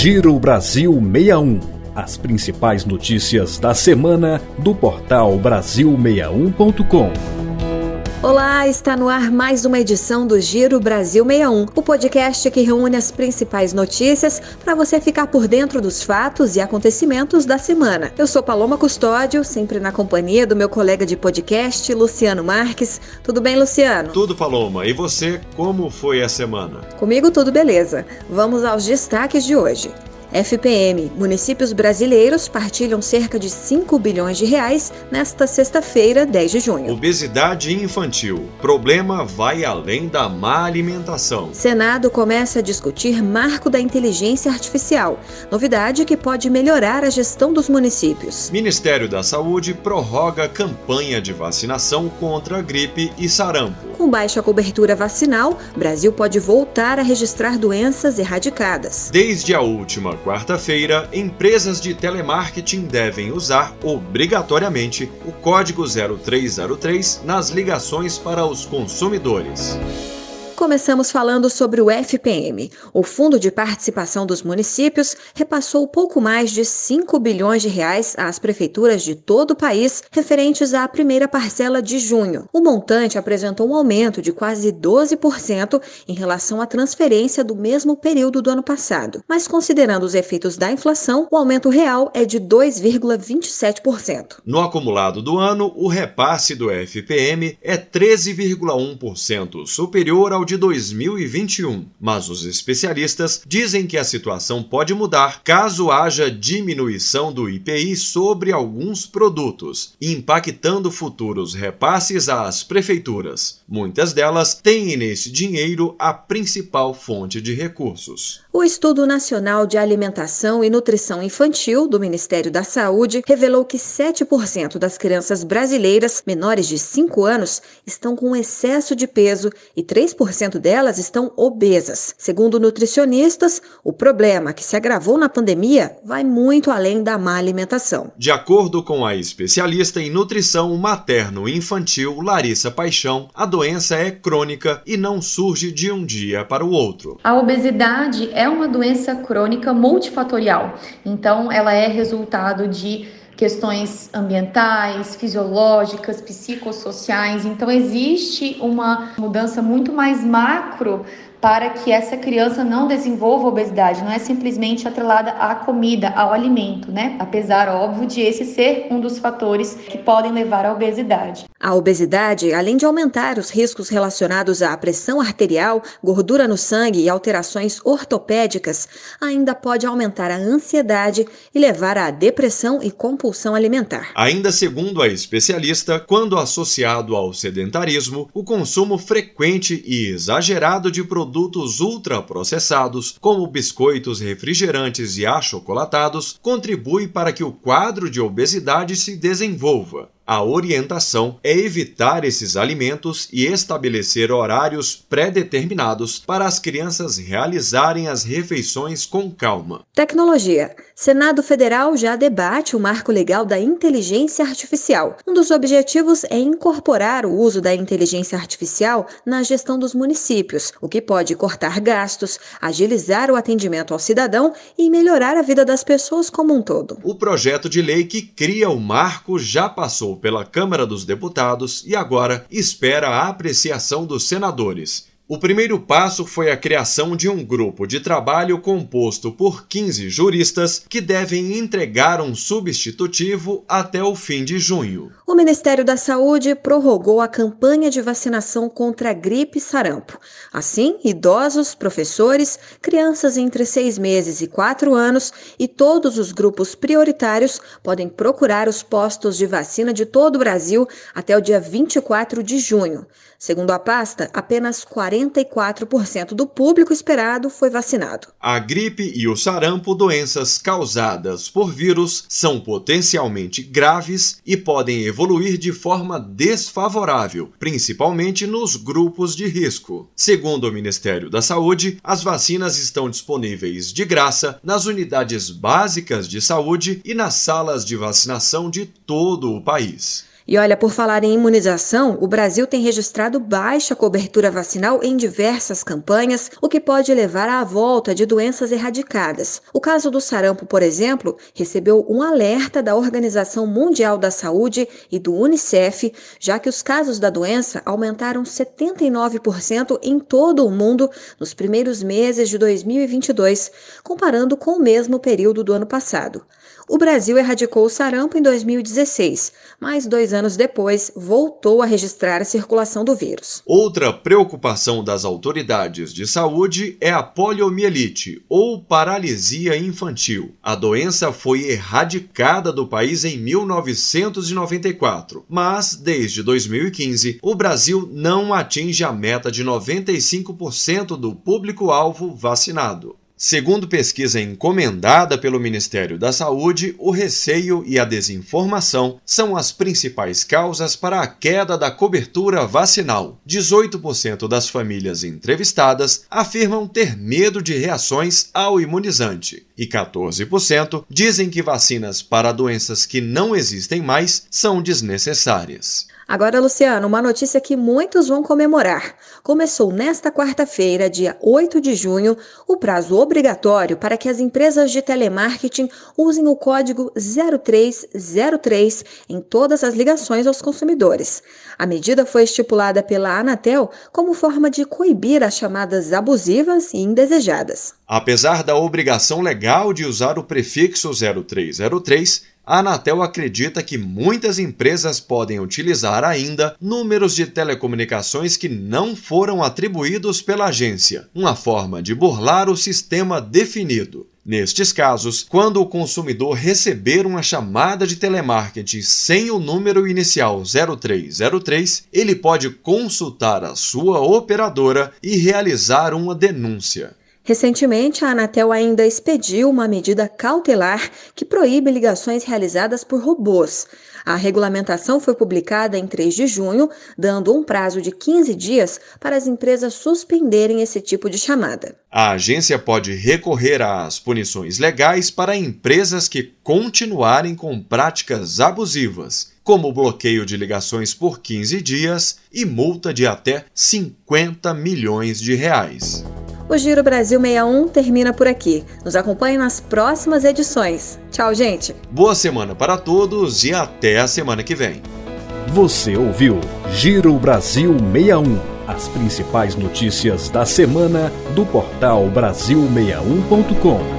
Giro Brasil 61. As principais notícias da semana do portal Brasil61.com. Olá, está no ar mais uma edição do Giro Brasil 61, o podcast que reúne as principais notícias para você ficar por dentro dos fatos e acontecimentos da semana. Eu sou Paloma Custódio, sempre na companhia do meu colega de podcast, Luciano Marques. Tudo bem, Luciano? Tudo, Paloma. E você, como foi a semana? Comigo tudo beleza. Vamos aos destaques de hoje. FPM. Municípios brasileiros partilham cerca de 5 bilhões de reais nesta sexta-feira, 10 de junho. Obesidade infantil. Problema vai além da má alimentação. Senado começa a discutir marco da inteligência artificial, novidade que pode melhorar a gestão dos municípios. Ministério da Saúde prorroga campanha de vacinação contra gripe e sarampo. Com baixa cobertura vacinal, Brasil pode voltar a registrar doenças erradicadas. Desde a última quarta-feira, empresas de telemarketing devem usar obrigatoriamente o código 0303 nas ligações para os consumidores. Começamos falando sobre o FPM. O Fundo de Participação dos Municípios repassou pouco mais de 5 bilhões de reais às prefeituras de todo o país referentes à primeira parcela de junho. O montante apresentou um aumento de quase 12% em relação à transferência do mesmo período do ano passado. Mas considerando os efeitos da inflação, o aumento real é de 2,27%. No acumulado do ano, o repasse do FPM é 13,1% superior ao de 2021, mas os especialistas dizem que a situação pode mudar caso haja diminuição do IPI sobre alguns produtos, impactando futuros repasses às prefeituras. Muitas delas têm nesse dinheiro a principal fonte de recursos. O Estudo Nacional de Alimentação e Nutrição Infantil do Ministério da Saúde revelou que 7% das crianças brasileiras menores de 5 anos estão com excesso de peso e 3% delas estão obesas. Segundo nutricionistas, o problema que se agravou na pandemia vai muito além da má alimentação. De acordo com a especialista em nutrição materno-infantil Larissa Paixão, a doença é crônica e não surge de um dia para o outro. A obesidade é uma doença crônica multifatorial, então ela é resultado de questões ambientais, fisiológicas, psicossociais. Então existe uma mudança muito mais macro para que essa criança não desenvolva obesidade, não é simplesmente atrelada à comida, ao alimento, né? Apesar, óbvio, de esse ser um dos fatores que podem levar à obesidade. A obesidade, além de aumentar os riscos relacionados à pressão arterial, gordura no sangue e alterações ortopédicas, ainda pode aumentar a ansiedade e levar à depressão e compulsão alimentar. Ainda segundo a especialista, quando associado ao sedentarismo, o consumo frequente e exagerado de produtos ultraprocessados, como biscoitos, refrigerantes e achocolatados, contribui para que o quadro de obesidade se desenvolva. A orientação é evitar esses alimentos e estabelecer horários pré-determinados para as crianças realizarem as refeições com calma. Tecnologia. Senado Federal já debate o marco legal da inteligência artificial. Um dos objetivos é incorporar o uso da inteligência artificial na gestão dos municípios, o que pode cortar gastos, agilizar o atendimento ao cidadão e melhorar a vida das pessoas como um todo. O projeto de lei que cria o marco já passou pela Câmara dos Deputados e agora espera a apreciação dos senadores. O primeiro passo foi a criação de um grupo de trabalho composto por 15 juristas que devem entregar um substitutivo até o fim de junho. O Ministério da Saúde prorrogou a campanha de vacinação contra a gripe e sarampo. Assim, idosos, professores, crianças entre 6 meses e 4 anos e todos os grupos prioritários podem procurar os postos de vacina de todo o Brasil até o dia 24 de junho. Segundo a pasta, apenas 44% do público esperado foi vacinado. A gripe e o sarampo, doenças causadas por vírus, são potencialmente graves e podem evoluir de forma desfavorável, principalmente nos grupos de risco. Segundo o Ministério da Saúde, as vacinas estão disponíveis de graça nas unidades básicas de saúde e nas salas de vacinação de todo o país. E olha, por falar em imunização, o Brasil tem registrado baixa cobertura vacinal em diversas campanhas, o que pode levar à volta de doenças erradicadas. O caso do sarampo, por exemplo, recebeu um alerta da Organização Mundial da Saúde e do Unicef, já que os casos da doença aumentaram 79% em todo o mundo nos primeiros meses de 2022, comparando com o mesmo período do ano passado. O Brasil erradicou o sarampo em 2016, mas dois anos depois voltou a registrar a circulação do vírus. Outra preocupação das autoridades de saúde é a poliomielite, ou paralisia infantil. A doença foi erradicada do país em 1994, mas desde 2015 o Brasil não atinge a meta de 95% do público-alvo vacinado. Segundo pesquisa encomendada pelo Ministério da Saúde, o receio e a desinformação são as principais causas para a queda da cobertura vacinal. 18% das famílias entrevistadas afirmam ter medo de reações ao imunizante e 14% dizem que vacinas para doenças que não existem mais são desnecessárias. Agora, Luciano, uma notícia que muitos vão comemorar. Começou nesta quarta-feira, dia 8 de junho, o prazo obrigatório para que as empresas de telemarketing usem o código 0303 em todas as ligações aos consumidores. A medida foi estipulada pela Anatel como forma de coibir as chamadas abusivas e indesejadas. Apesar da obrigação legal de usar o prefixo 0303, a Anatel acredita que muitas empresas podem utilizar ainda números de telecomunicações que não foram atribuídos pela agência, uma forma de burlar o sistema definido. Nestes casos, quando o consumidor receber uma chamada de telemarketing sem o número inicial 0303, ele pode consultar a sua operadora e realizar uma denúncia. Recentemente, a Anatel ainda expediu uma medida cautelar que proíbe ligações realizadas por robôs. A regulamentação foi publicada em 3 de junho, dando um prazo de 15 dias para as empresas suspenderem esse tipo de chamada. A agência pode recorrer às punições legais para empresas que continuarem com práticas abusivas, como bloqueio de ligações por 15 dias e multa de até 50 milhões de reais. O Giro Brasil 61 termina por aqui. Nos acompanhe nas próximas edições. Tchau, gente. Boa semana para todos e até a semana que vem. Você ouviu Giro Brasil 61. As principais notícias da semana do portal Brasil61.com.